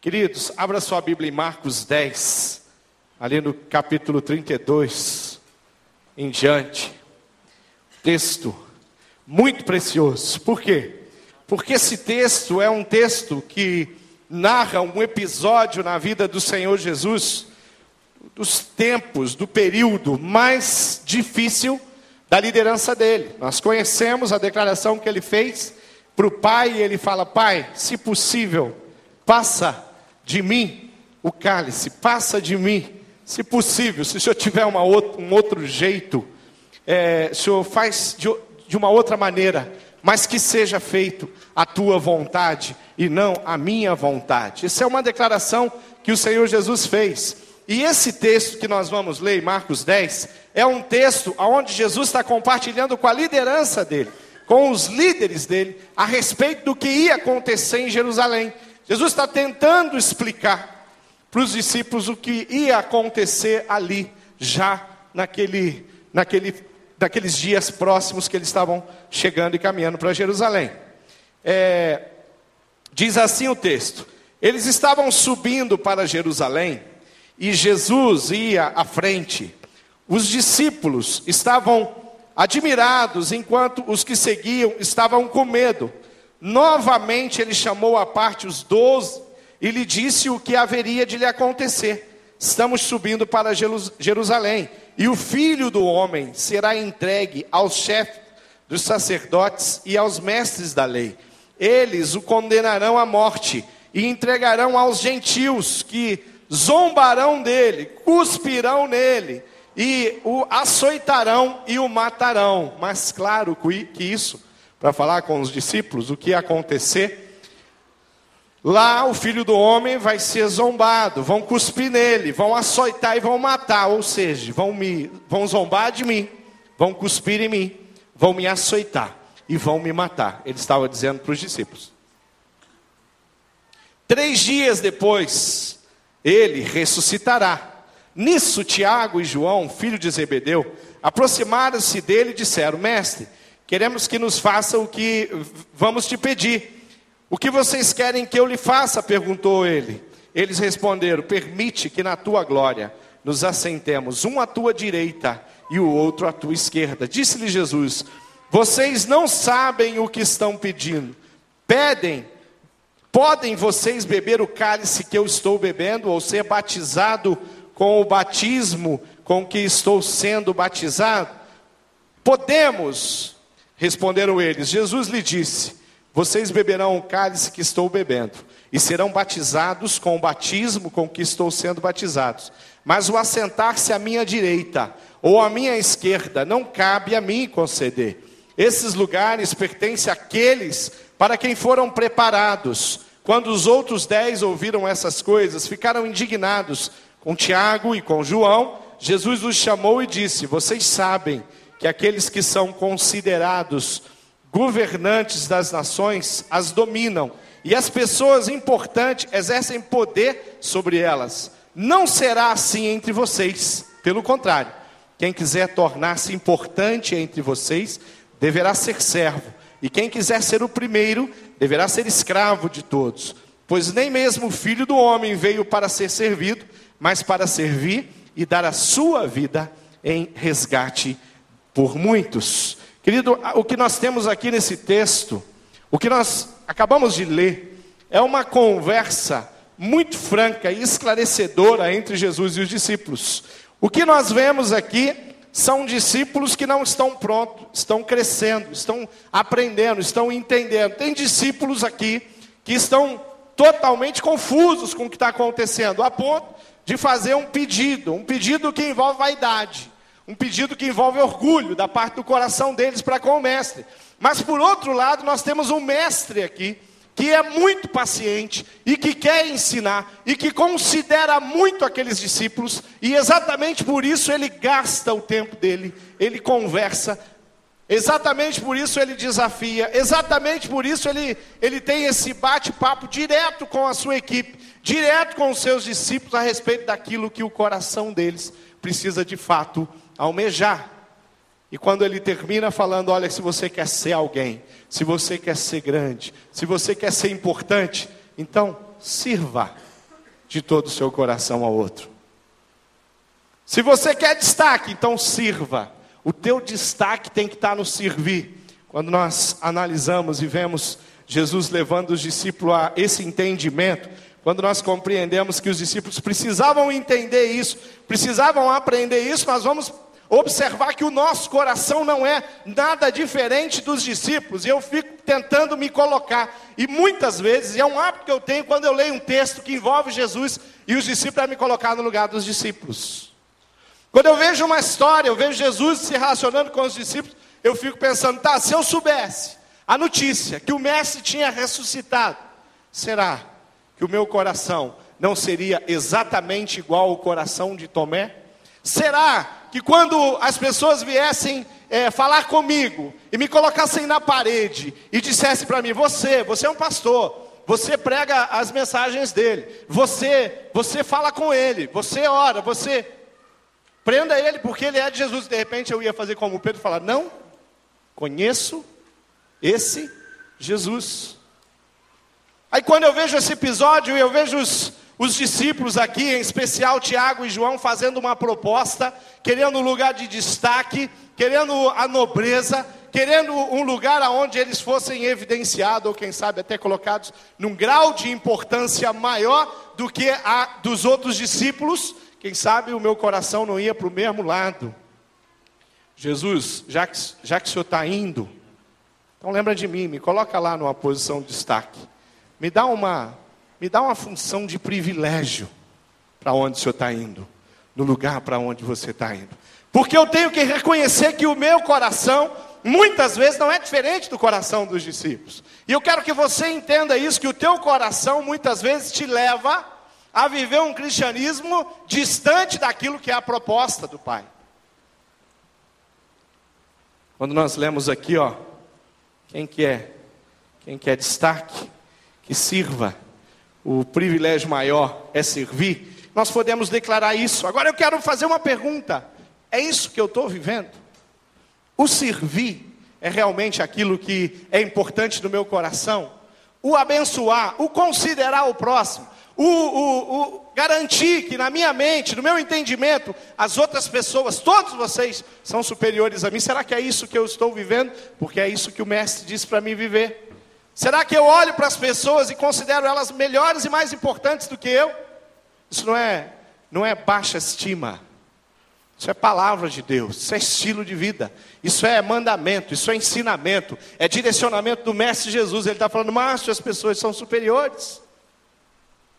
Queridos, abra sua Bíblia em Marcos 10, ali no capítulo 32 em diante. Texto muito precioso. Por quê? Porque esse texto é um texto que narra um episódio na vida do Senhor Jesus, dos tempos, do período mais difícil da liderança dele. Nós conhecemos a declaração que ele fez para o pai, e ele fala: Pai, se possível, passa de mim o cálice, passa de mim, se possível, se o senhor tiver uma um outro jeito, é, o senhor faz de, de uma outra maneira, mas que seja feito a tua vontade e não a minha vontade. Isso é uma declaração que o Senhor Jesus fez. E esse texto que nós vamos ler, Marcos 10, é um texto onde Jesus está compartilhando com a liderança dele, com os líderes dele, a respeito do que ia acontecer em Jerusalém. Jesus está tentando explicar para os discípulos o que ia acontecer ali, já naquele, naquele, naqueles dias próximos que eles estavam chegando e caminhando para Jerusalém. É, diz assim o texto: eles estavam subindo para Jerusalém e Jesus ia à frente. Os discípulos estavam admirados, enquanto os que seguiam estavam com medo. Novamente ele chamou à parte os doze e lhe disse o que haveria de lhe acontecer. Estamos subindo para Jerusalém, e o filho do homem será entregue aos chefes dos sacerdotes e aos mestres da lei. Eles o condenarão à morte e entregarão aos gentios que zombarão dele, cuspirão nele e o açoitarão e o matarão. Mas claro que isso para falar com os discípulos o que ia acontecer. Lá o filho do homem vai ser zombado, vão cuspir nele, vão açoitar e vão matar, ou seja, vão me vão zombar de mim, vão cuspir em mim, vão me açoitar e vão me matar. Ele estava dizendo para os discípulos. Três dias depois, ele ressuscitará. Nisso, Tiago e João, filho de Zebedeu, aproximaram-se dele e disseram: Mestre, Queremos que nos faça o que vamos te pedir. O que vocês querem que eu lhe faça? perguntou ele. Eles responderam: Permite que na tua glória nos assentemos, um à tua direita e o outro à tua esquerda. Disse-lhe Jesus: Vocês não sabem o que estão pedindo. Pedem, podem vocês beber o cálice que eu estou bebendo, ou ser batizado com o batismo com que estou sendo batizado? Podemos. Responderam eles: Jesus lhe disse: Vocês beberão o cálice que estou bebendo, e serão batizados com o batismo com que estou sendo batizados. Mas o assentar-se à minha direita ou à minha esquerda não cabe a mim conceder. Esses lugares pertencem àqueles para quem foram preparados. Quando os outros dez ouviram essas coisas, ficaram indignados com Tiago e com João. Jesus os chamou e disse: Vocês sabem que aqueles que são considerados governantes das nações as dominam, e as pessoas importantes exercem poder sobre elas. Não será assim entre vocês, pelo contrário, quem quiser tornar-se importante entre vocês deverá ser servo, e quem quiser ser o primeiro deverá ser escravo de todos. Pois nem mesmo o filho do homem veio para ser servido, mas para servir e dar a sua vida em resgate por muitos. Querido, o que nós temos aqui nesse texto, o que nós acabamos de ler, é uma conversa muito franca e esclarecedora entre Jesus e os discípulos. O que nós vemos aqui são discípulos que não estão prontos, estão crescendo, estão aprendendo, estão entendendo. Tem discípulos aqui que estão totalmente confusos com o que está acontecendo, a ponto de fazer um pedido, um pedido que envolve vaidade um pedido que envolve orgulho da parte do coração deles para com o mestre. Mas por outro lado, nós temos um mestre aqui que é muito paciente e que quer ensinar e que considera muito aqueles discípulos e exatamente por isso ele gasta o tempo dele, ele conversa, exatamente por isso ele desafia, exatamente por isso ele, ele tem esse bate-papo direto com a sua equipe, direto com os seus discípulos a respeito daquilo que o coração deles precisa de fato almejar. E quando ele termina falando: olha, se você quer ser alguém, se você quer ser grande, se você quer ser importante, então sirva, de todo o seu coração ao outro. Se você quer destaque, então sirva. O teu destaque tem que estar no servir. Quando nós analisamos e vemos Jesus levando os discípulos a esse entendimento, quando nós compreendemos que os discípulos precisavam entender isso, precisavam aprender isso, nós vamos observar que o nosso coração não é nada diferente dos discípulos, e eu fico tentando me colocar, e muitas vezes, e é um hábito que eu tenho quando eu leio um texto que envolve Jesus e os discípulos, é me colocar no lugar dos discípulos. Quando eu vejo uma história, eu vejo Jesus se relacionando com os discípulos, eu fico pensando, tá, se eu soubesse a notícia que o mestre tinha ressuscitado, será que o meu coração não seria exatamente igual ao coração de Tomé? Será que quando as pessoas viessem é, falar comigo e me colocassem na parede e dissessem para mim: Você, você é um pastor, você prega as mensagens dele, você, você fala com ele, você ora, você prenda ele porque ele é de Jesus. De repente eu ia fazer como Pedro falar: Não, conheço esse Jesus. Aí quando eu vejo esse episódio, eu vejo os, os discípulos aqui, em especial Tiago e João, fazendo uma proposta, querendo um lugar de destaque, querendo a nobreza, querendo um lugar aonde eles fossem evidenciados, ou quem sabe até colocados num grau de importância maior do que a dos outros discípulos. Quem sabe o meu coração não ia para o mesmo lado. Jesus, já que, já que o senhor está indo, então lembra de mim, me coloca lá numa posição de destaque. Me dá uma me dá uma função de privilégio para onde o senhor está indo, no lugar para onde você está indo. Porque eu tenho que reconhecer que o meu coração, muitas vezes, não é diferente do coração dos discípulos. E eu quero que você entenda isso: que o teu coração, muitas vezes, te leva a viver um cristianismo distante daquilo que é a proposta do Pai. Quando nós lemos aqui, ó, quem quer, quem quer destaque, que sirva o privilégio maior é servir, nós podemos declarar isso. Agora eu quero fazer uma pergunta: é isso que eu estou vivendo? O servir é realmente aquilo que é importante no meu coração? O abençoar, o considerar o próximo, o, o, o, garantir que na minha mente, no meu entendimento, as outras pessoas, todos vocês, são superiores a mim. Será que é isso que eu estou vivendo? Porque é isso que o Mestre disse para mim viver. Será que eu olho para as pessoas e considero elas melhores e mais importantes do que eu? Isso não é, não é baixa estima. Isso é palavra de Deus, isso é estilo de vida, isso é mandamento, isso é ensinamento, é direcionamento do Mestre Jesus. Ele está falando, Márcio, as pessoas são superiores.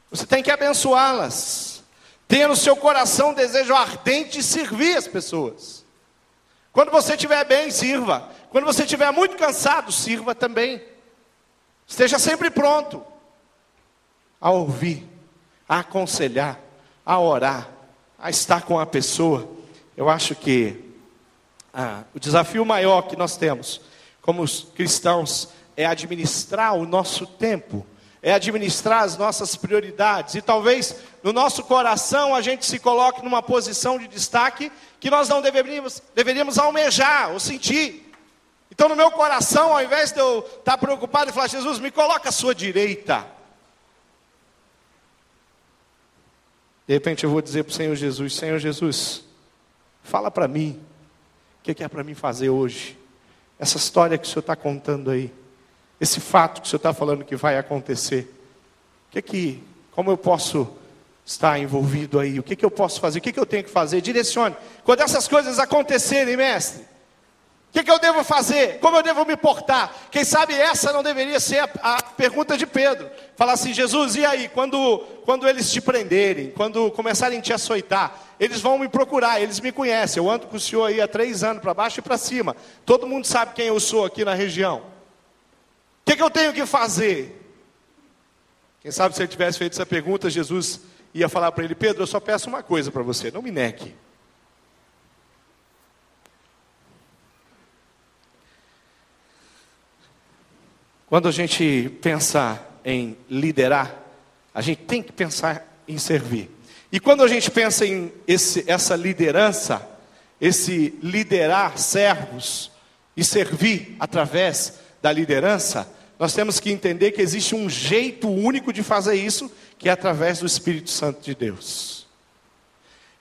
Você tem que abençoá-las. Tenha no seu coração desejo ardente de servir as pessoas. Quando você estiver bem, sirva. Quando você estiver muito cansado, sirva também. Esteja sempre pronto a ouvir, a aconselhar, a orar, a estar com a pessoa. Eu acho que ah, o desafio maior que nós temos como cristãos é administrar o nosso tempo, é administrar as nossas prioridades. E talvez no nosso coração a gente se coloque numa posição de destaque que nós não deveríamos, deveríamos almejar ou sentir. Então, no meu coração, ao invés de eu estar preocupado e falar, Jesus, me coloca à sua direita. De repente eu vou dizer para o Senhor Jesus: Senhor Jesus, fala para mim, o que é para mim fazer hoje? Essa história que o Senhor está contando aí, esse fato que o Senhor está falando que vai acontecer, o que é que, como eu posso estar envolvido aí? O que, é que eu posso fazer? O que, é que eu tenho que fazer? Direcione. Quando essas coisas acontecerem, mestre, o que, que, eu devo fazer? Como eu devo me portar? Quem sabe essa não deveria ser a, a, pergunta de Pedro. Falar assim, Jesus, e aí? Quando, quando eles te prenderem, quando começarem a te açoitar, eles vão me procurar, eles me conhecem. Eu ando com o senhor aí há três anos, para baixo e para cima. Todo mundo sabe quem eu sou aqui na região. O que, que eu tenho que fazer? Quem sabe se ele tivesse feito essa pergunta, Jesus ia falar para ele: Pedro, eu só peço uma coisa para você, não me negue. Quando a gente pensa em liderar, a gente tem que pensar em servir. E quando a gente pensa em esse, essa liderança, esse liderar servos e servir através da liderança, nós temos que entender que existe um jeito único de fazer isso, que é através do Espírito Santo de Deus.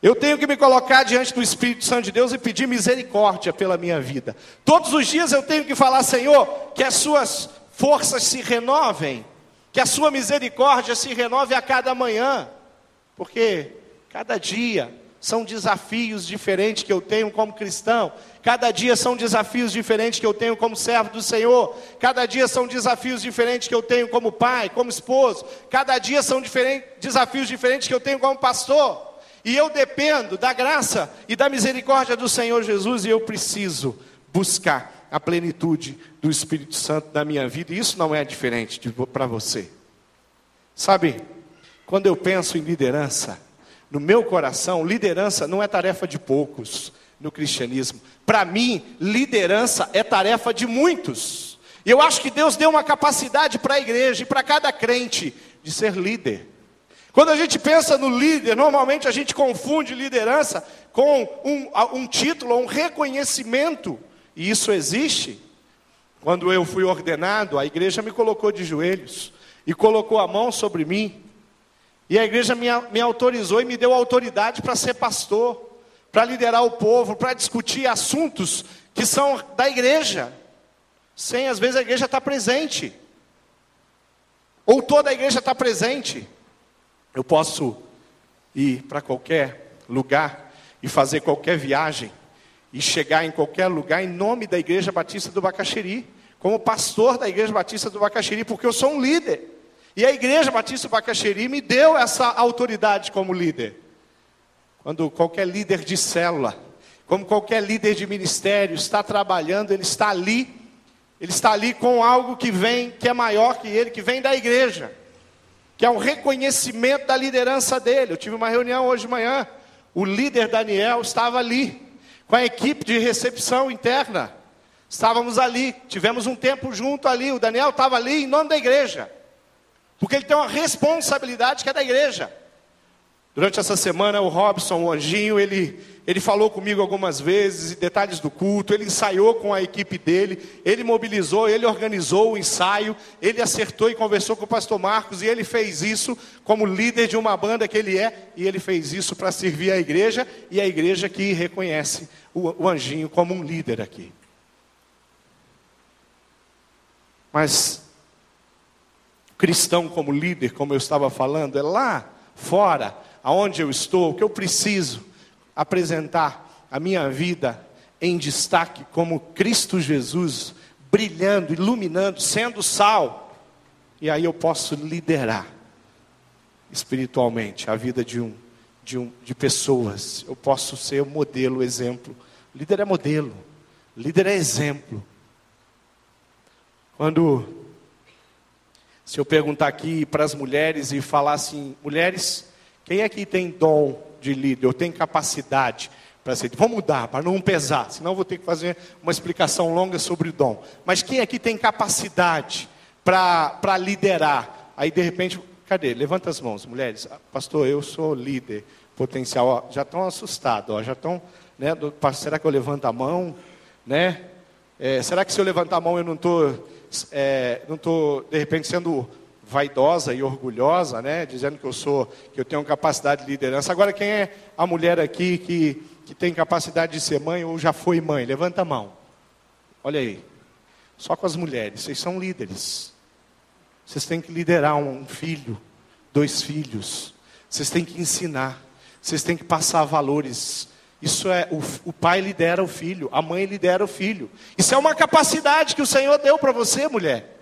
Eu tenho que me colocar diante do Espírito Santo de Deus e pedir misericórdia pela minha vida. Todos os dias eu tenho que falar, Senhor, que as suas forças se renovem, que a sua misericórdia se renove a cada manhã, porque cada dia são desafios diferentes que eu tenho como cristão, cada dia são desafios diferentes que eu tenho como servo do Senhor, cada dia são desafios diferentes que eu tenho como pai, como esposo, cada dia são desafios diferentes que eu tenho como pastor. E eu dependo da graça e da misericórdia do Senhor Jesus e eu preciso buscar a plenitude do Espírito Santo na minha vida. E isso não é diferente para você. Sabe, quando eu penso em liderança, no meu coração, liderança não é tarefa de poucos no cristianismo. Para mim, liderança é tarefa de muitos. E eu acho que Deus deu uma capacidade para a igreja e para cada crente de ser líder. Quando a gente pensa no líder, normalmente a gente confunde liderança com um, um título, um reconhecimento, e isso existe. Quando eu fui ordenado, a igreja me colocou de joelhos e colocou a mão sobre mim, e a igreja me, me autorizou e me deu autoridade para ser pastor, para liderar o povo, para discutir assuntos que são da igreja, sem às vezes a igreja estar tá presente, ou toda a igreja está presente. Eu posso ir para qualquer lugar e fazer qualquer viagem e chegar em qualquer lugar em nome da Igreja Batista do Bacaxiri, como pastor da Igreja Batista do Bacaxiri, porque eu sou um líder. E a Igreja Batista do Bacaxiri me deu essa autoridade como líder. Quando qualquer líder de célula, como qualquer líder de ministério está trabalhando, ele está ali, ele está ali com algo que vem, que é maior que ele, que vem da igreja que é um reconhecimento da liderança dele. Eu tive uma reunião hoje de manhã, o líder Daniel estava ali, com a equipe de recepção interna. Estávamos ali, tivemos um tempo junto ali. O Daniel estava ali em nome da igreja, porque ele tem uma responsabilidade que é da igreja. Durante essa semana, o Robson, o anjinho, ele, ele falou comigo algumas vezes, detalhes do culto, ele ensaiou com a equipe dele, ele mobilizou, ele organizou o ensaio, ele acertou e conversou com o pastor Marcos, e ele fez isso como líder de uma banda que ele é, e ele fez isso para servir a igreja, e a igreja que reconhece o, o anjinho como um líder aqui. Mas, cristão como líder, como eu estava falando, é lá fora aonde eu estou, o que eu preciso apresentar a minha vida em destaque como Cristo Jesus, brilhando, iluminando, sendo sal. E aí eu posso liderar espiritualmente a vida de um de, um, de pessoas. Eu posso ser modelo, exemplo. Líder é modelo, líder é exemplo. Quando se eu perguntar aqui para as mulheres e falar assim, mulheres, quem aqui tem dom de líder, ou tem capacidade para ser? Vamos mudar, para não pesar, senão vou ter que fazer uma explicação longa sobre o dom. Mas quem aqui tem capacidade para liderar? Aí de repente, cadê? Levanta as mãos, mulheres. Ah, pastor, eu sou líder potencial. Ó, já estão assustados, já estão, né? Será que eu levanto a mão, né? É, será que se eu levantar a mão eu não estou, é, não estou de repente sendo vaidosa e orgulhosa, né, dizendo que eu sou, que eu tenho capacidade de liderança. Agora, quem é a mulher aqui que, que tem capacidade de ser mãe ou já foi mãe? Levanta a mão. Olha aí. Só com as mulheres, vocês são líderes. Vocês têm que liderar um filho, dois filhos. Vocês têm que ensinar. Vocês têm que passar valores. Isso é, o, o, pai lidera o filho, a mãe lidera o filho. Isso é uma capacidade que o Senhor deu para você, mulher.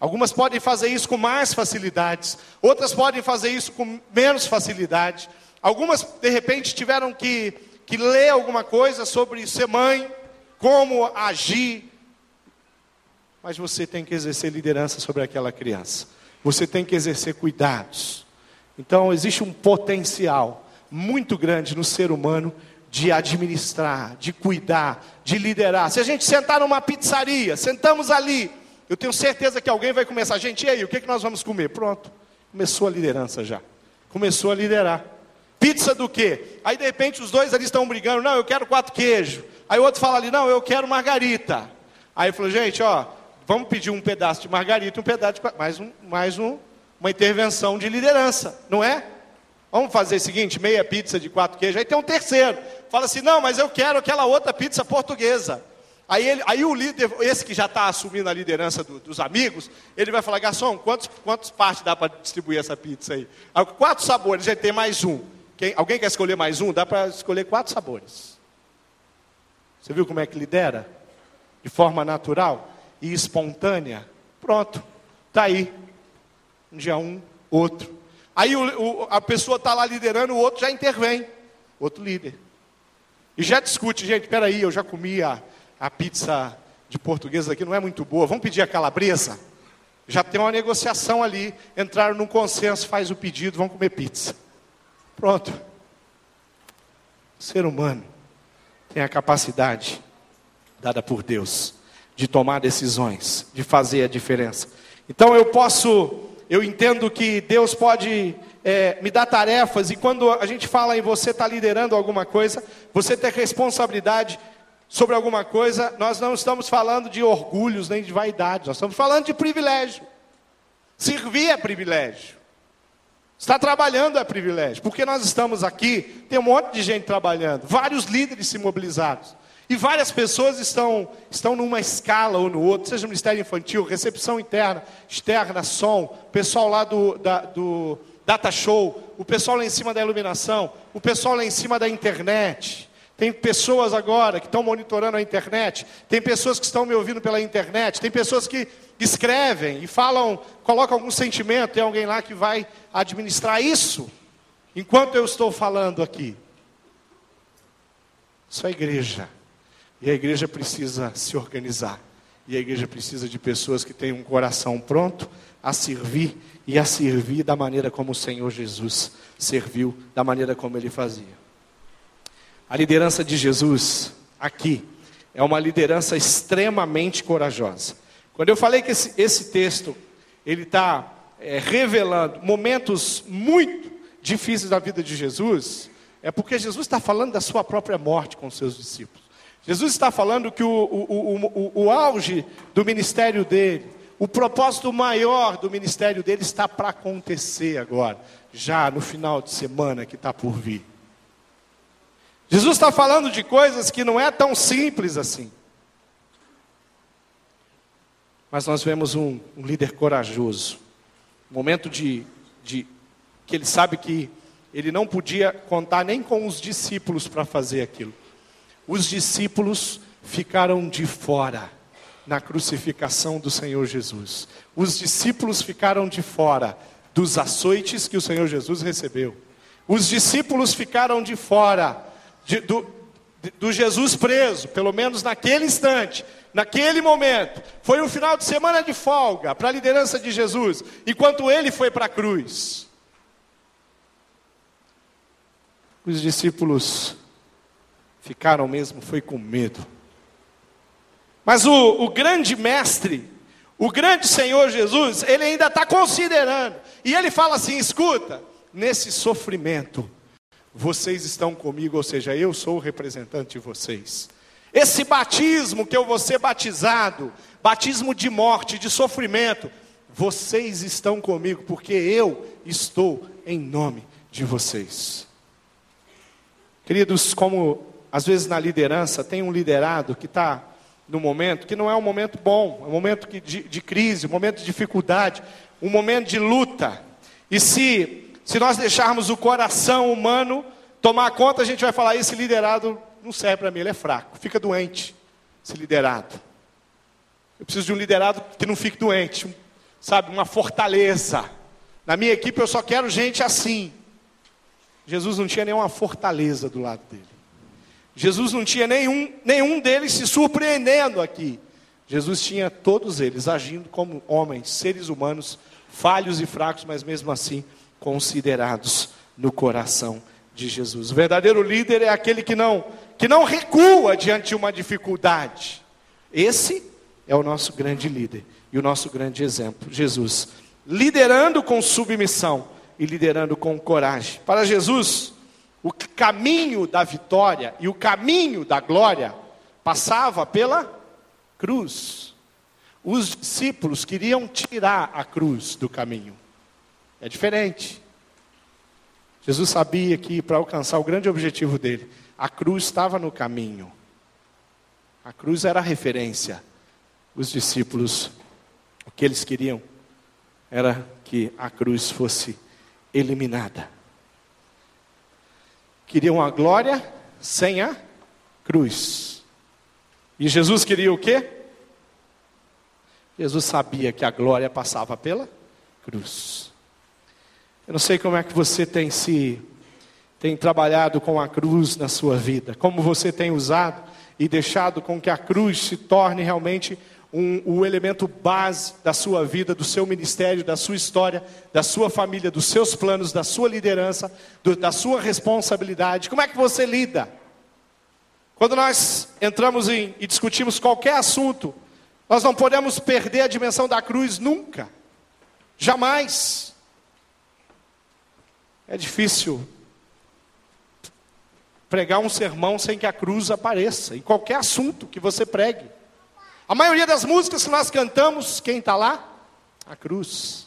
Algumas podem fazer isso com mais facilidades, outras podem fazer isso com menos facilidade. Algumas, de repente, tiveram que, que ler alguma coisa sobre ser mãe, como agir. Mas você tem que exercer liderança sobre aquela criança. Você tem que exercer cuidados. Então, existe um potencial muito grande no ser humano de administrar, de cuidar, de liderar. Se a gente sentar numa pizzaria, sentamos ali, eu tenho certeza que alguém vai começar, gente, e aí, o que, é que nós vamos comer? Pronto, começou a liderança já. Começou a liderar. Pizza do quê? Aí de repente os dois ali estão brigando, não, eu quero quatro queijos. Aí o outro fala ali, não, eu quero margarita. Aí falou, gente, ó, vamos pedir um pedaço de margarita, um pedaço de mais, um, mais um, uma intervenção de liderança, não é? Vamos fazer o seguinte, meia pizza de quatro queijos, aí tem um terceiro. Fala assim, não, mas eu quero aquela outra pizza portuguesa. Aí, ele, aí o líder, esse que já está assumindo a liderança do, dos amigos, ele vai falar, garçom, quantos, quantos partes dá para distribuir essa pizza aí? Quatro sabores, já tem mais um. Quem, alguém quer escolher mais um? Dá para escolher quatro sabores. Você viu como é que lidera? De forma natural e espontânea. Pronto, está aí. Um dia um, outro. Aí o, o, a pessoa está lá liderando, o outro já intervém. Outro líder. E já discute, gente, peraí, eu já comi a, a pizza de portuguesa aqui, não é muito boa, vamos pedir a calabresa? Já tem uma negociação ali, entraram num consenso, faz o pedido, vamos comer pizza. Pronto. O ser humano tem a capacidade dada por Deus de tomar decisões, de fazer a diferença. Então eu posso, eu entendo que Deus pode é, me dar tarefas, e quando a gente fala em você estar tá liderando alguma coisa, você ter responsabilidade sobre alguma coisa, nós não estamos falando de orgulhos nem de vaidade, nós estamos falando de privilégio. Servir é privilégio. Estar trabalhando é privilégio. Porque nós estamos aqui, tem um monte de gente trabalhando, vários líderes se mobilizaram. E várias pessoas estão, estão numa escala ou no outro, seja Ministério Infantil, recepção interna, externa, som, pessoal lá do, da, do Data Show, o pessoal lá em cima da iluminação, o pessoal lá em cima da internet. Tem pessoas agora que estão monitorando a internet, tem pessoas que estão me ouvindo pela internet, tem pessoas que escrevem e falam, colocam algum sentimento, tem alguém lá que vai administrar isso, enquanto eu estou falando aqui. Isso é igreja. E a igreja precisa se organizar. E a igreja precisa de pessoas que tenham um coração pronto a servir e a servir da maneira como o Senhor Jesus serviu, da maneira como ele fazia. A liderança de Jesus aqui é uma liderança extremamente corajosa. Quando eu falei que esse, esse texto ele está é, revelando momentos muito difíceis da vida de Jesus, é porque Jesus está falando da sua própria morte com os seus discípulos. Jesus está falando que o, o, o, o auge do ministério dele, o propósito maior do ministério dele está para acontecer agora, já no final de semana que está por vir. Jesus está falando de coisas que não é tão simples assim. Mas nós vemos um, um líder corajoso, momento de, de que ele sabe que ele não podia contar nem com os discípulos para fazer aquilo. Os discípulos ficaram de fora na crucificação do Senhor Jesus. Os discípulos ficaram de fora dos açoites que o Senhor Jesus recebeu. Os discípulos ficaram de fora de, do, do Jesus preso, pelo menos naquele instante, naquele momento. Foi um final de semana de folga para a liderança de Jesus, enquanto ele foi para a cruz. Os discípulos ficaram mesmo, foi com medo. Mas o, o grande mestre, o grande Senhor Jesus, ele ainda está considerando, e ele fala assim: escuta, nesse sofrimento, vocês estão comigo, ou seja, eu sou o representante de vocês. Esse batismo que eu vou ser batizado, batismo de morte, de sofrimento, vocês estão comigo, porque eu estou em nome de vocês. Queridos, como às vezes na liderança tem um liderado que está no momento que não é um momento bom, é um momento de, de crise, um momento de dificuldade, um momento de luta. E se se nós deixarmos o coração humano tomar conta, a gente vai falar: esse liderado não serve para mim, ele é fraco, fica doente, esse liderado. Eu preciso de um liderado que não fique doente, sabe, uma fortaleza. Na minha equipe eu só quero gente assim. Jesus não tinha nenhuma fortaleza do lado dele. Jesus não tinha nenhum, nenhum deles se surpreendendo aqui. Jesus tinha todos eles agindo como homens, seres humanos, falhos e fracos, mas mesmo assim considerados no coração de Jesus. O verdadeiro líder é aquele que não que não recua diante de uma dificuldade. Esse é o nosso grande líder e o nosso grande exemplo, Jesus, liderando com submissão e liderando com coragem. Para Jesus, o caminho da vitória e o caminho da glória passava pela cruz. Os discípulos queriam tirar a cruz do caminho. É diferente. Jesus sabia que para alcançar o grande objetivo dele, a cruz estava no caminho. A cruz era a referência. Os discípulos, o que eles queriam era que a cruz fosse eliminada. Queriam a glória sem a cruz. E Jesus queria o quê? Jesus sabia que a glória passava pela cruz. Eu não sei como é que você tem se tem trabalhado com a cruz na sua vida, como você tem usado e deixado com que a cruz se torne realmente um, o elemento base da sua vida, do seu ministério, da sua história, da sua família, dos seus planos, da sua liderança, do, da sua responsabilidade. Como é que você lida? Quando nós entramos em, e discutimos qualquer assunto, nós não podemos perder a dimensão da cruz nunca, jamais. É difícil pregar um sermão sem que a cruz apareça, em qualquer assunto que você pregue. A maioria das músicas que nós cantamos, quem está lá? A cruz.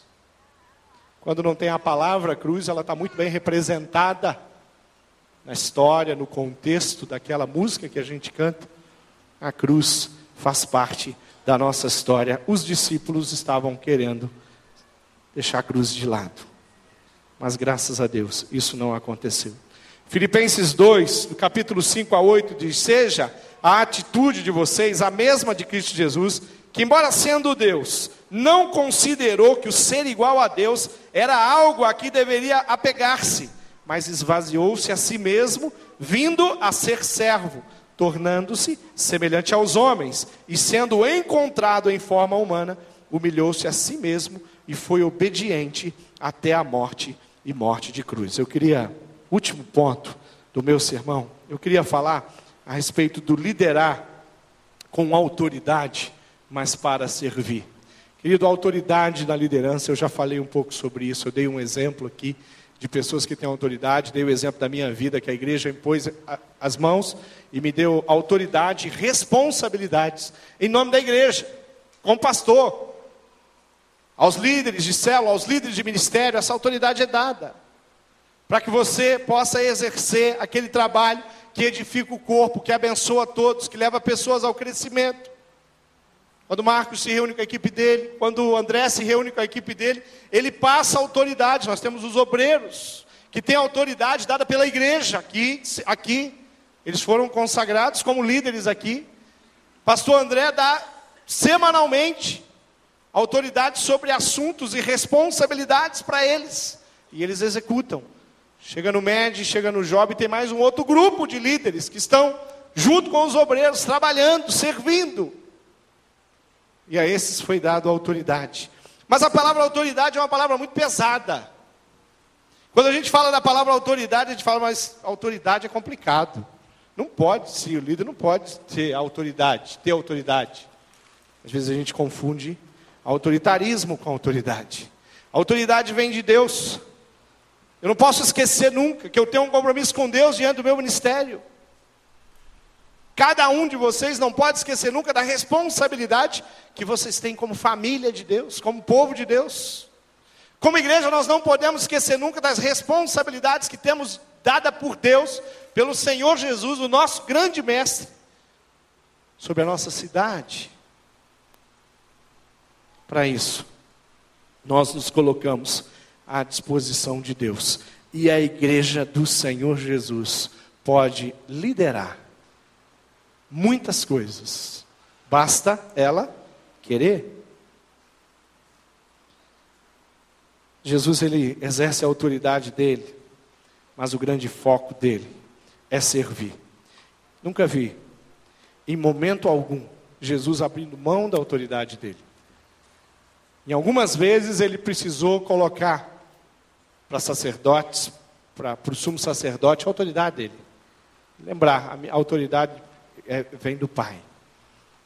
Quando não tem a palavra cruz, ela está muito bem representada na história, no contexto daquela música que a gente canta, a cruz faz parte da nossa história. Os discípulos estavam querendo deixar a cruz de lado, mas graças a Deus isso não aconteceu. Filipenses 2, no capítulo 5 a 8, diz: Seja a atitude de vocês a mesma de Cristo Jesus, que, embora sendo Deus, não considerou que o ser igual a Deus era algo a que deveria apegar-se mas esvaziou-se a si mesmo, vindo a ser servo, tornando-se semelhante aos homens, e sendo encontrado em forma humana, humilhou-se a si mesmo e foi obediente até a morte e morte de cruz. Eu queria, último ponto do meu sermão, eu queria falar a respeito do liderar com autoridade, mas para servir. Querido, autoridade na liderança, eu já falei um pouco sobre isso, eu dei um exemplo aqui de pessoas que têm autoridade. Dei o exemplo da minha vida, que a igreja impôs as mãos e me deu autoridade e responsabilidades em nome da igreja, como pastor. Aos líderes de célula, aos líderes de ministério, essa autoridade é dada. Para que você possa exercer aquele trabalho que edifica o corpo, que abençoa todos, que leva pessoas ao crescimento. Quando o Marcos se reúne com a equipe dele, quando o André se reúne com a equipe dele, ele passa autoridade. Nós temos os obreiros, que têm autoridade dada pela igreja aqui, aqui. Eles foram consagrados como líderes aqui. Pastor André dá semanalmente autoridade sobre assuntos e responsabilidades para eles. E eles executam. Chega no MED, chega no Job, tem mais um outro grupo de líderes que estão junto com os obreiros, trabalhando, servindo e a esses foi dado autoridade. Mas a palavra autoridade é uma palavra muito pesada. Quando a gente fala da palavra autoridade, a gente fala, mas autoridade é complicado. Não pode, se o líder não pode ter autoridade, ter autoridade. Às vezes a gente confunde autoritarismo com autoridade. A autoridade vem de Deus. Eu não posso esquecer nunca que eu tenho um compromisso com Deus diante do meu ministério. Cada um de vocês não pode esquecer nunca da responsabilidade que vocês têm como família de Deus, como povo de Deus. Como igreja, nós não podemos esquecer nunca das responsabilidades que temos dada por Deus, pelo Senhor Jesus, o nosso grande mestre, sobre a nossa cidade. Para isso, nós nos colocamos à disposição de Deus. E a igreja do Senhor Jesus pode liderar muitas coisas. Basta ela querer. Jesus ele exerce a autoridade dele, mas o grande foco dele é servir. Nunca vi, em momento algum, Jesus abrindo mão da autoridade dele. Em algumas vezes ele precisou colocar para sacerdotes, para, o sumo sacerdote, a autoridade dele. Lembrar, a autoridade é, vem do Pai.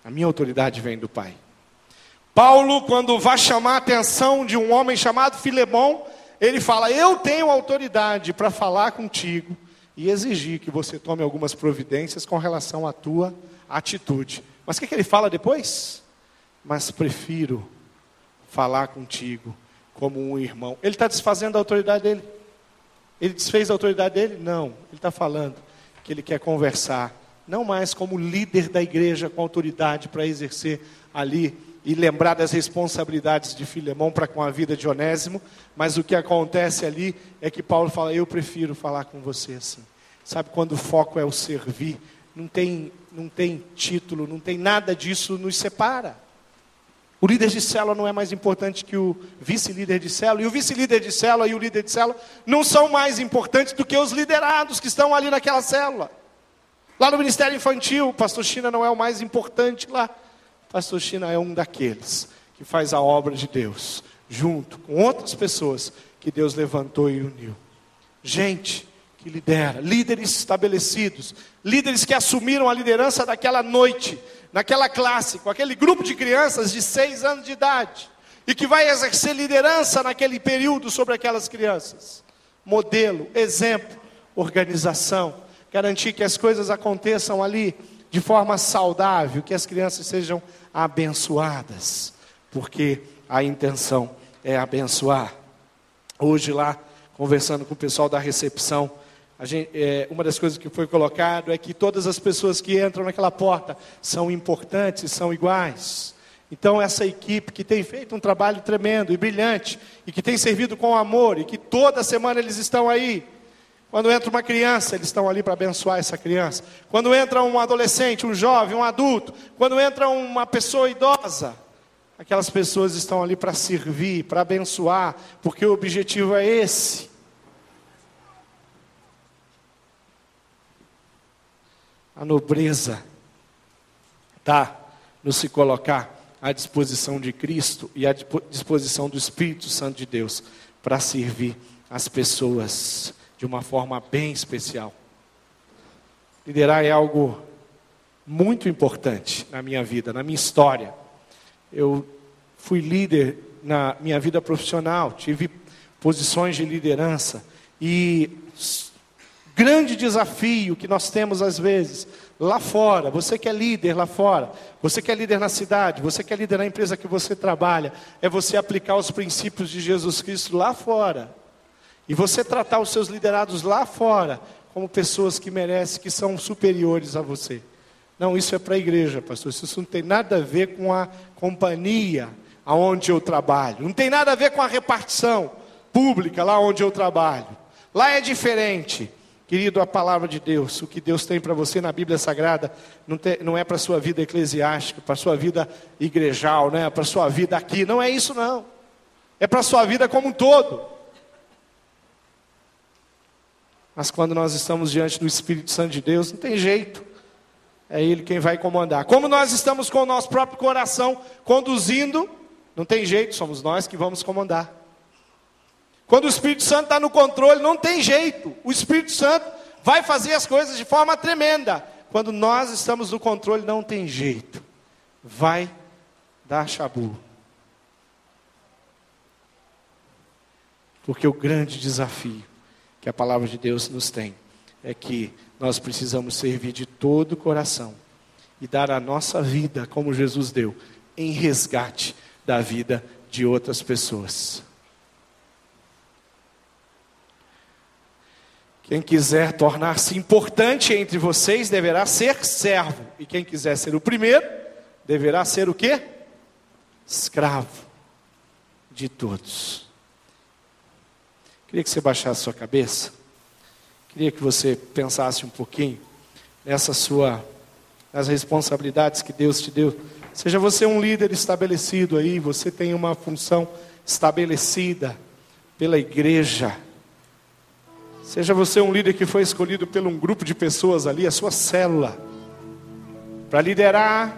A minha autoridade vem do Pai. Paulo, quando vai chamar a atenção de um homem chamado Filemão, ele fala: Eu tenho autoridade para falar contigo e exigir que você tome algumas providências com relação à tua atitude. Mas o que, que ele fala depois? mas prefiro falar contigo como um irmão. Ele está desfazendo a autoridade dele. Ele desfez a autoridade dele? Não. Ele está falando que ele quer conversar, não mais como líder da igreja com autoridade para exercer ali e lembrar das responsabilidades de Filemão para com a vida de Onésimo, mas o que acontece ali é que Paulo fala: Eu prefiro falar com você assim. Sabe quando o foco é o servir, não tem, não tem título, não tem nada disso nos separa. O líder de célula não é mais importante que o vice-líder de célula, e o vice-líder de célula e o líder de célula não são mais importantes do que os liderados que estão ali naquela célula. Lá no Ministério Infantil, o pastor China não é o mais importante lá. O pastor China é um daqueles que faz a obra de Deus, junto com outras pessoas que Deus levantou e uniu. Gente que lidera, líderes estabelecidos, líderes que assumiram a liderança daquela noite, naquela classe, com aquele grupo de crianças de seis anos de idade, e que vai exercer liderança naquele período sobre aquelas crianças. Modelo, exemplo, organização, garantir que as coisas aconteçam ali de forma saudável, que as crianças sejam abençoadas, porque a intenção é abençoar. Hoje lá, conversando com o pessoal da recepção, Gente, é, uma das coisas que foi colocado é que todas as pessoas que entram naquela porta são importantes, são iguais. Então, essa equipe que tem feito um trabalho tremendo e brilhante, e que tem servido com amor, e que toda semana eles estão aí. Quando entra uma criança, eles estão ali para abençoar essa criança. Quando entra um adolescente, um jovem, um adulto, quando entra uma pessoa idosa, aquelas pessoas estão ali para servir, para abençoar, porque o objetivo é esse. A nobreza está no se colocar à disposição de Cristo e à disposição do Espírito Santo de Deus para servir as pessoas de uma forma bem especial. Liderar é algo muito importante na minha vida, na minha história. Eu fui líder na minha vida profissional, tive posições de liderança e grande desafio que nós temos às vezes lá fora, você que é líder lá fora, você que é líder na cidade, você que é líder na empresa que você trabalha, é você aplicar os princípios de Jesus Cristo lá fora. E você tratar os seus liderados lá fora como pessoas que merecem, que são superiores a você. Não, isso é para a igreja, pastor. Isso não tem nada a ver com a companhia aonde eu trabalho. Não tem nada a ver com a repartição pública lá onde eu trabalho. Lá é diferente. Querido, a palavra de Deus, o que Deus tem para você na Bíblia Sagrada, não, tem, não é para a sua vida eclesiástica, para a sua vida igrejal, né? para a sua vida aqui. Não é isso, não. É para a sua vida como um todo. Mas quando nós estamos diante do Espírito Santo de Deus, não tem jeito. É Ele quem vai comandar. Como nós estamos com o nosso próprio coração conduzindo, não tem jeito, somos nós que vamos comandar. Quando o Espírito Santo está no controle, não tem jeito. O Espírito Santo vai fazer as coisas de forma tremenda. Quando nós estamos no controle, não tem jeito. Vai dar chabu. Porque o grande desafio que a palavra de Deus nos tem é que nós precisamos servir de todo o coração e dar a nossa vida, como Jesus deu, em resgate da vida de outras pessoas. Quem quiser tornar-se importante entre vocês deverá ser servo. E quem quiser ser o primeiro, deverá ser o quê? Escravo de todos. Queria que você baixasse sua cabeça. Queria que você pensasse um pouquinho nessa sua nas responsabilidades que Deus te deu. Seja você um líder estabelecido aí, você tem uma função estabelecida pela igreja Seja você um líder que foi escolhido por um grupo de pessoas ali, a sua célula, para liderar,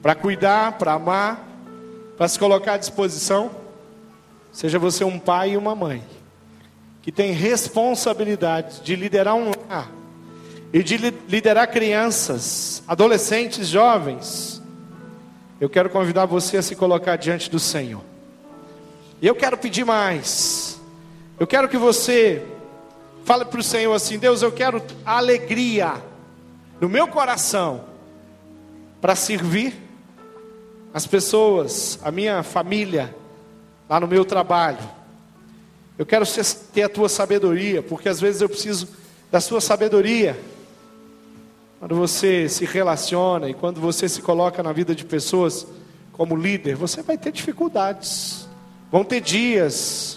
para cuidar, para amar, para se colocar à disposição. Seja você um pai e uma mãe que tem responsabilidade de liderar um lar e de liderar crianças, adolescentes, jovens. Eu quero convidar você a se colocar diante do Senhor. E eu quero pedir mais. Eu quero que você Fala para o Senhor assim: Deus, eu quero alegria no meu coração para servir as pessoas, a minha família, lá no meu trabalho. Eu quero ter a tua sabedoria, porque às vezes eu preciso da sua sabedoria. Quando você se relaciona e quando você se coloca na vida de pessoas como líder, você vai ter dificuldades. Vão ter dias,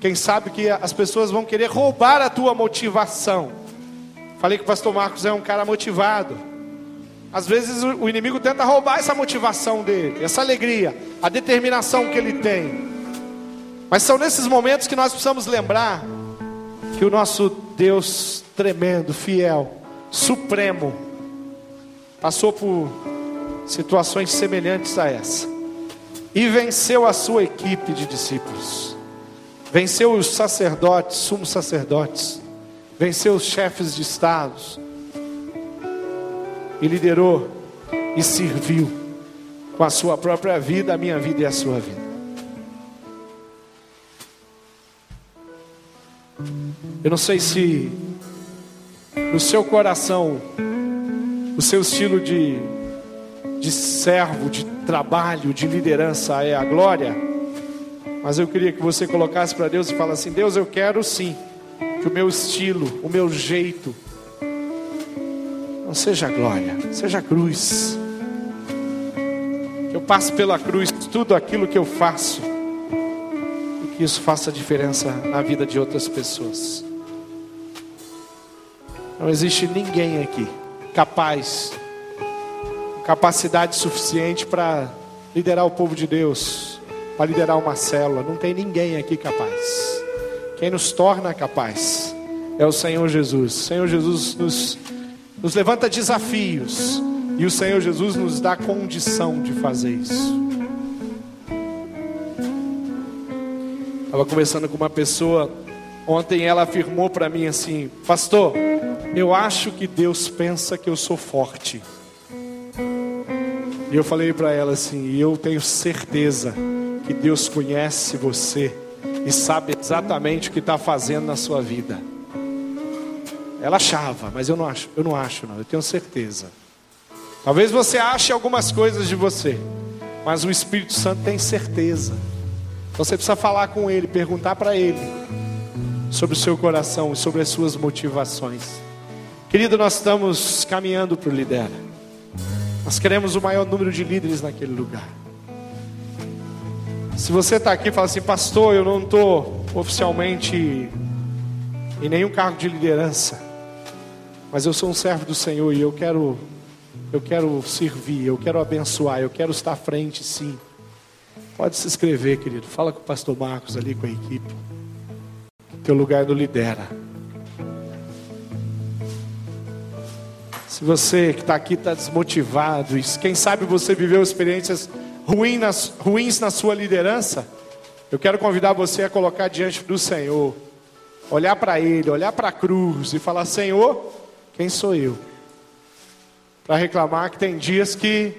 quem sabe que as pessoas vão querer roubar a tua motivação. Falei que o pastor Marcos é um cara motivado. Às vezes o inimigo tenta roubar essa motivação dele, essa alegria, a determinação que ele tem. Mas são nesses momentos que nós precisamos lembrar que o nosso Deus tremendo, fiel, supremo, passou por situações semelhantes a essa e venceu a sua equipe de discípulos, venceu os sacerdotes, sumos sacerdotes, venceu os chefes de estados. E liderou e serviu com a sua própria vida, a minha vida e a sua vida. Eu não sei se no seu coração o seu estilo de, de servo, de trabalho, de liderança é a glória, mas eu queria que você colocasse para Deus e falasse assim: Deus, eu quero sim que o meu estilo, o meu jeito, não seja glória, seja cruz. Que eu passe pela cruz tudo aquilo que eu faço e que isso faça diferença na vida de outras pessoas. Não existe ninguém aqui capaz, capacidade suficiente para liderar o povo de Deus, para liderar uma célula. Não tem ninguém aqui capaz. Quem nos torna capaz é o Senhor Jesus. O Senhor Jesus nos, nos levanta desafios e o Senhor Jesus nos dá condição de fazer isso. Estava conversando com uma pessoa ontem, ela afirmou para mim assim: Pastor, eu acho que Deus pensa que eu sou forte. E eu falei para ela assim: e eu tenho certeza que Deus conhece você e sabe exatamente o que está fazendo na sua vida. Ela achava, mas eu não acho, eu não acho, não. Eu tenho certeza. Talvez você ache algumas coisas de você, mas o Espírito Santo tem certeza. Você precisa falar com Ele, perguntar para Ele sobre o seu coração e sobre as suas motivações. Querido, nós estamos caminhando para o Lidera. Nós queremos o maior número de líderes naquele lugar. Se você está aqui e fala assim, pastor, eu não estou oficialmente em nenhum cargo de liderança, mas eu sou um servo do Senhor e eu quero, eu quero servir, eu quero abençoar, eu quero estar à frente, sim. Pode se inscrever, querido. Fala com o pastor Marcos ali, com a equipe. Teu lugar no lidera. Se você que está aqui está desmotivado, quem sabe você viveu experiências ruins, na sua liderança, eu quero convidar você a colocar diante do Senhor, olhar para Ele, olhar para a cruz e falar: Senhor, quem sou eu? Para reclamar que tem dias que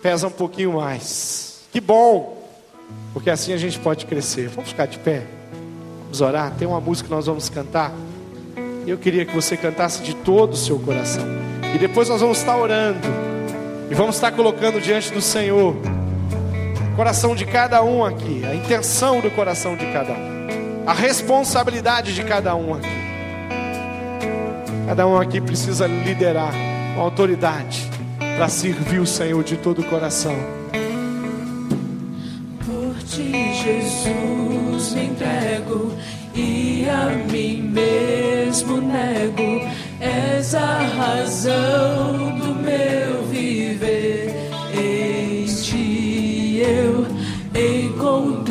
pesa um pouquinho mais. Que bom, porque assim a gente pode crescer. Vamos ficar de pé, vamos orar. Tem uma música que nós vamos cantar. Eu queria que você cantasse de todo o seu coração. E depois nós vamos estar orando. E vamos estar colocando diante do Senhor coração de cada um aqui, a intenção do coração de cada um, a responsabilidade de cada um aqui. Cada um aqui precisa liderar com autoridade para servir o Senhor de todo o coração. Por ti, Jesus, me entrego e a mim mesmo nego. És a razão do meu viver.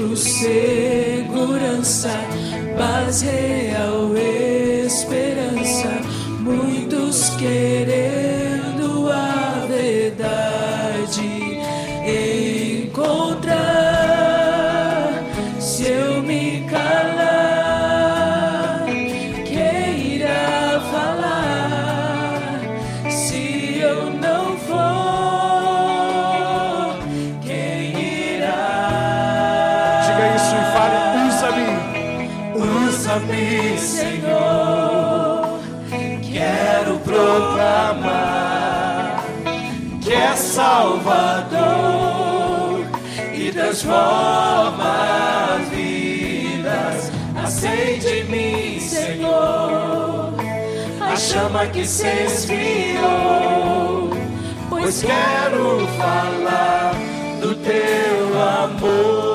Encontro segurança, paz real, esperança. Muitos querendo Salvador e transforma as vidas. Acende em mim, Senhor, a chama que se esfriou, pois quero falar do teu amor.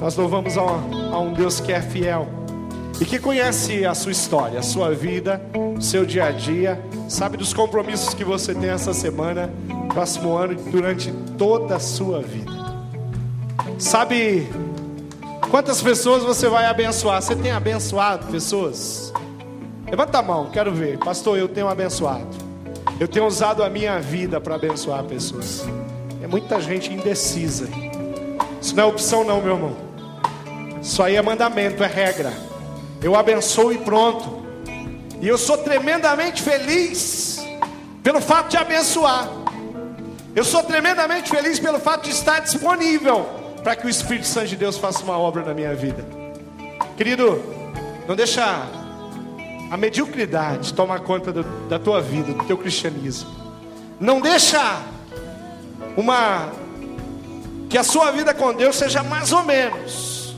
Nós louvamos a, a um Deus que é fiel e que conhece a sua história, a sua vida, o seu dia a dia, sabe dos compromissos que você tem essa semana, próximo ano e durante toda a sua vida. Sabe quantas pessoas você vai abençoar? Você tem abençoado pessoas? Levanta a mão, quero ver. Pastor, eu tenho abençoado. Eu tenho usado a minha vida para abençoar pessoas. É muita gente indecisa. Isso não é opção não, meu irmão. Isso aí é mandamento, é regra. Eu abençoo e pronto. E eu sou tremendamente feliz pelo fato de abençoar. Eu sou tremendamente feliz pelo fato de estar disponível para que o Espírito Santo de Deus faça uma obra na minha vida. Querido, não deixa a mediocridade tomar conta do, da tua vida, do teu cristianismo. Não deixa uma que a sua vida com Deus seja mais ou menos.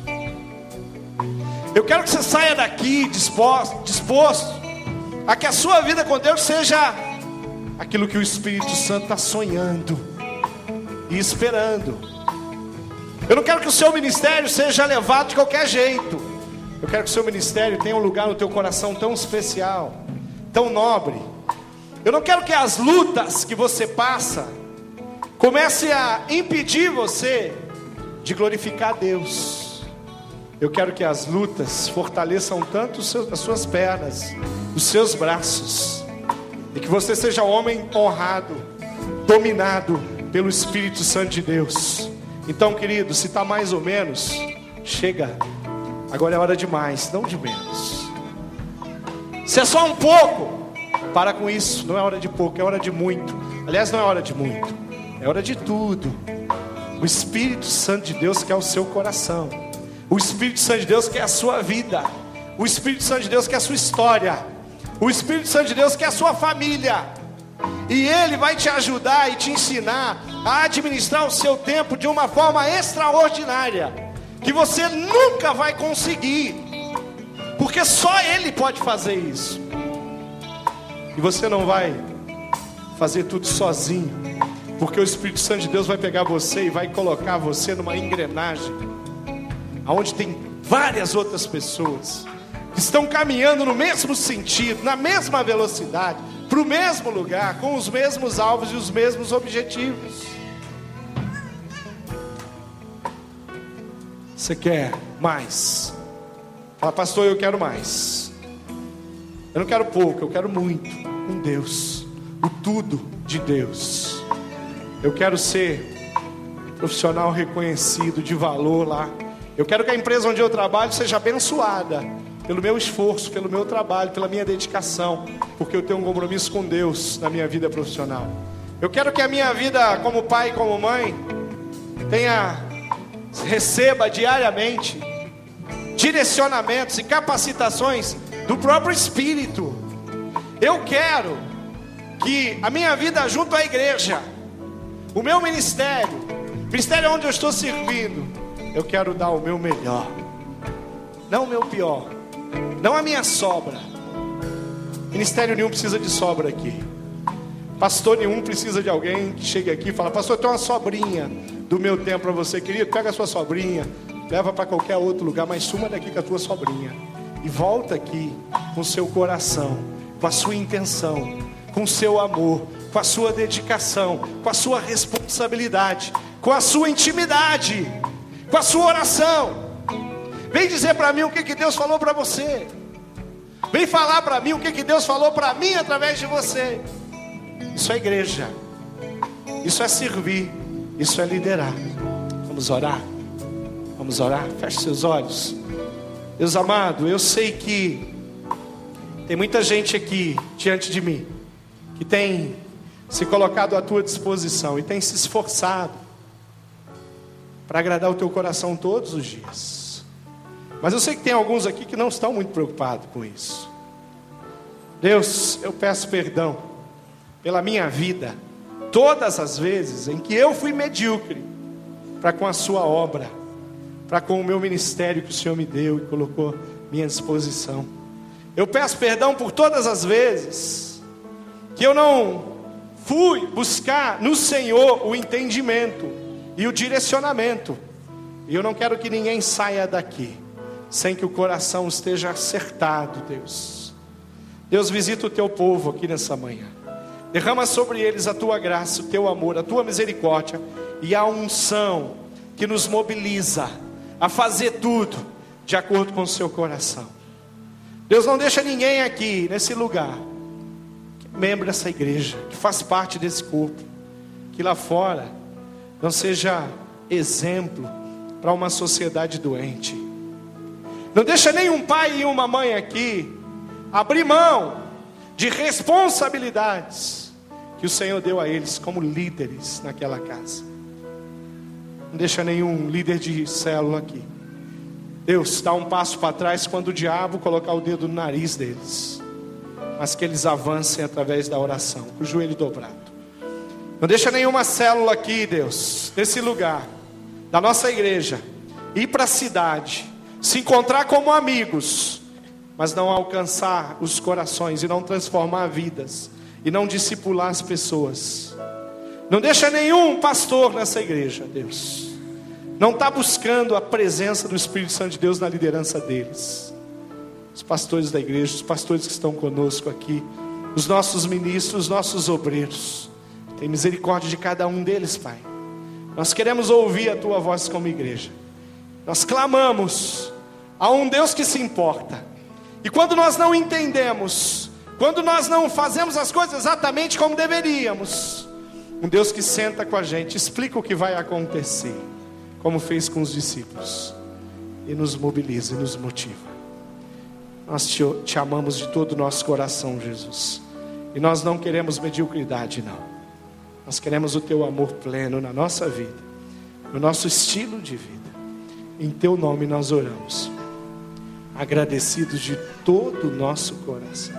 Eu quero que você saia daqui disposto, disposto a que a sua vida com Deus seja aquilo que o Espírito Santo está sonhando e esperando. Eu não quero que o seu ministério seja levado de qualquer jeito. Eu quero que o seu ministério tenha um lugar no teu coração tão especial, tão nobre. Eu não quero que as lutas que você passa comece a impedir você de glorificar Deus. Eu quero que as lutas fortaleçam tanto as suas pernas, os seus braços, e que você seja homem honrado, dominado pelo Espírito Santo de Deus. Então, querido, se está mais ou menos, chega. Agora é hora de mais, não de menos. Se é só um pouco, para com isso. Não é hora de pouco, é hora de muito. Aliás, não é hora de muito, é hora de tudo. O Espírito Santo de Deus quer o seu coração. O Espírito Santo de Deus quer a sua vida. O Espírito Santo de Deus quer a sua história. O Espírito Santo de Deus quer a sua família. E Ele vai te ajudar e te ensinar a administrar o seu tempo de uma forma extraordinária. Que você nunca vai conseguir. Porque só Ele pode fazer isso. E você não vai fazer tudo sozinho. Porque o Espírito Santo de Deus vai pegar você e vai colocar você numa engrenagem. Onde tem várias outras pessoas que estão caminhando no mesmo sentido, na mesma velocidade, para o mesmo lugar, com os mesmos alvos e os mesmos objetivos. Você quer mais? Fala, pastor, eu quero mais. Eu não quero pouco, eu quero muito. Com Deus, o tudo de Deus. Eu quero ser profissional reconhecido, de valor lá. Eu quero que a empresa onde eu trabalho seja abençoada pelo meu esforço, pelo meu trabalho, pela minha dedicação, porque eu tenho um compromisso com Deus na minha vida profissional. Eu quero que a minha vida como pai e como mãe tenha receba diariamente direcionamentos e capacitações do próprio Espírito. Eu quero que a minha vida junto à igreja, o meu ministério, ministério onde eu estou servindo, eu quero dar o meu melhor, não o meu pior, não a minha sobra. Ministério nenhum precisa de sobra aqui. Pastor nenhum precisa de alguém que chegue aqui e fala: Pastor, tem uma sobrinha do meu tempo para você, querido. Pega a sua sobrinha, leva para qualquer outro lugar, mas suma daqui com a tua sobrinha e volta aqui com seu coração, com a sua intenção, com seu amor, com a sua dedicação, com a sua responsabilidade, com a sua intimidade, com a sua oração. Vem dizer para mim o que, que Deus falou para você. Vem falar para mim o que, que Deus falou para mim através de você. Isso é igreja. Isso é servir. Isso é liderar. Vamos orar. Vamos orar. Feche seus olhos. Deus amado, eu sei que tem muita gente aqui diante de mim que tem se colocado à tua disposição e tem se esforçado para agradar o teu coração todos os dias. Mas eu sei que tem alguns aqui que não estão muito preocupados com isso. Deus, eu peço perdão pela minha vida, todas as vezes em que eu fui medíocre para com a Sua obra, para com o meu ministério que o Senhor me deu e colocou à minha disposição. Eu peço perdão por todas as vezes que eu não fui buscar no Senhor o entendimento e o direcionamento. E eu não quero que ninguém saia daqui sem que o coração esteja acertado, Deus. Deus visita o teu povo aqui nessa manhã. Derrama sobre eles a tua graça, o teu amor, a tua misericórdia e a unção que nos mobiliza a fazer tudo de acordo com o seu coração. Deus não deixa ninguém aqui nesse lugar que é membro dessa igreja, que faz parte desse corpo, que lá fora não seja exemplo para uma sociedade doente. Não deixa nenhum pai e uma mãe aqui abrir mão de responsabilidades que o Senhor deu a eles como líderes naquela casa. Não deixa nenhum líder de célula aqui. Deus dá um passo para trás quando o diabo colocar o dedo no nariz deles. Mas que eles avancem através da oração, com o joelho dobrado. Não deixa nenhuma célula aqui, Deus, nesse lugar, da nossa igreja, ir para a cidade, se encontrar como amigos, mas não alcançar os corações e não transformar vidas e não discipular as pessoas. Não deixa nenhum pastor nessa igreja, Deus. Não está buscando a presença do Espírito Santo de Deus na liderança deles. Os pastores da igreja, os pastores que estão conosco aqui, os nossos ministros, os nossos obreiros. Tem misericórdia de cada um deles, Pai. Nós queremos ouvir a tua voz como igreja. Nós clamamos a um Deus que se importa e quando nós não entendemos, quando nós não fazemos as coisas exatamente como deveríamos, um Deus que senta com a gente, explica o que vai acontecer, como fez com os discípulos, e nos mobiliza e nos motiva. Nós te, te amamos de todo o nosso coração, Jesus, e nós não queremos mediocridade, não. Nós queremos o teu amor pleno na nossa vida, no nosso estilo de vida. Em teu nome nós oramos agradecidos de todo o nosso coração.